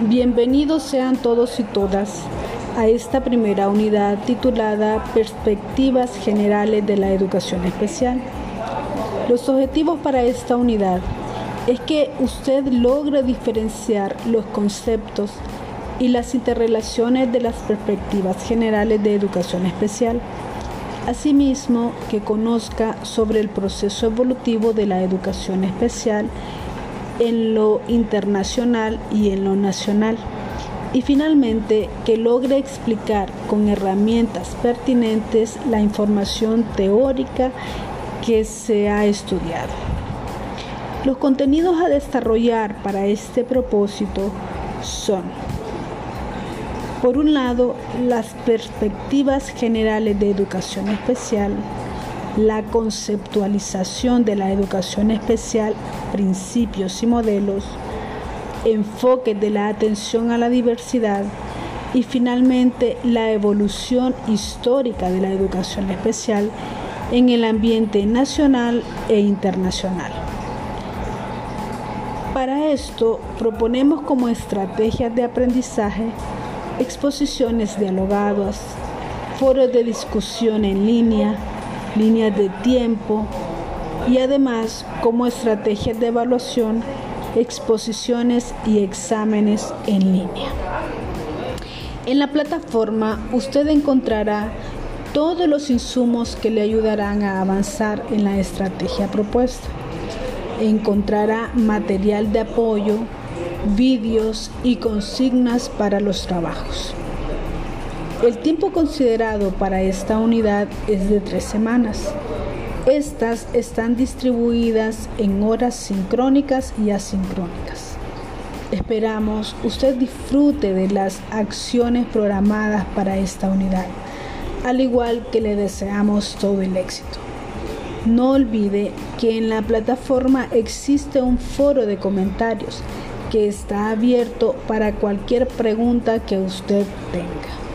Bienvenidos sean todos y todas a esta primera unidad titulada Perspectivas Generales de la Educación Especial. Los objetivos para esta unidad es que usted logre diferenciar los conceptos y las interrelaciones de las perspectivas generales de educación especial. Asimismo, que conozca sobre el proceso evolutivo de la educación especial en lo internacional y en lo nacional. Y finalmente, que logre explicar con herramientas pertinentes la información teórica que se ha estudiado. Los contenidos a desarrollar para este propósito son, por un lado, las perspectivas generales de educación especial, la conceptualización de la educación especial, principios y modelos, enfoque de la atención a la diversidad y finalmente la evolución histórica de la educación especial en el ambiente nacional e internacional. Para esto proponemos como estrategias de aprendizaje exposiciones dialogadas, foros de discusión en línea, líneas de tiempo y además como estrategias de evaluación, exposiciones y exámenes en línea. En la plataforma usted encontrará todos los insumos que le ayudarán a avanzar en la estrategia propuesta. Encontrará material de apoyo, vídeos y consignas para los trabajos. El tiempo considerado para esta unidad es de tres semanas. Estas están distribuidas en horas sincrónicas y asincrónicas. Esperamos usted disfrute de las acciones programadas para esta unidad, al igual que le deseamos todo el éxito. No olvide que en la plataforma existe un foro de comentarios que está abierto para cualquier pregunta que usted tenga.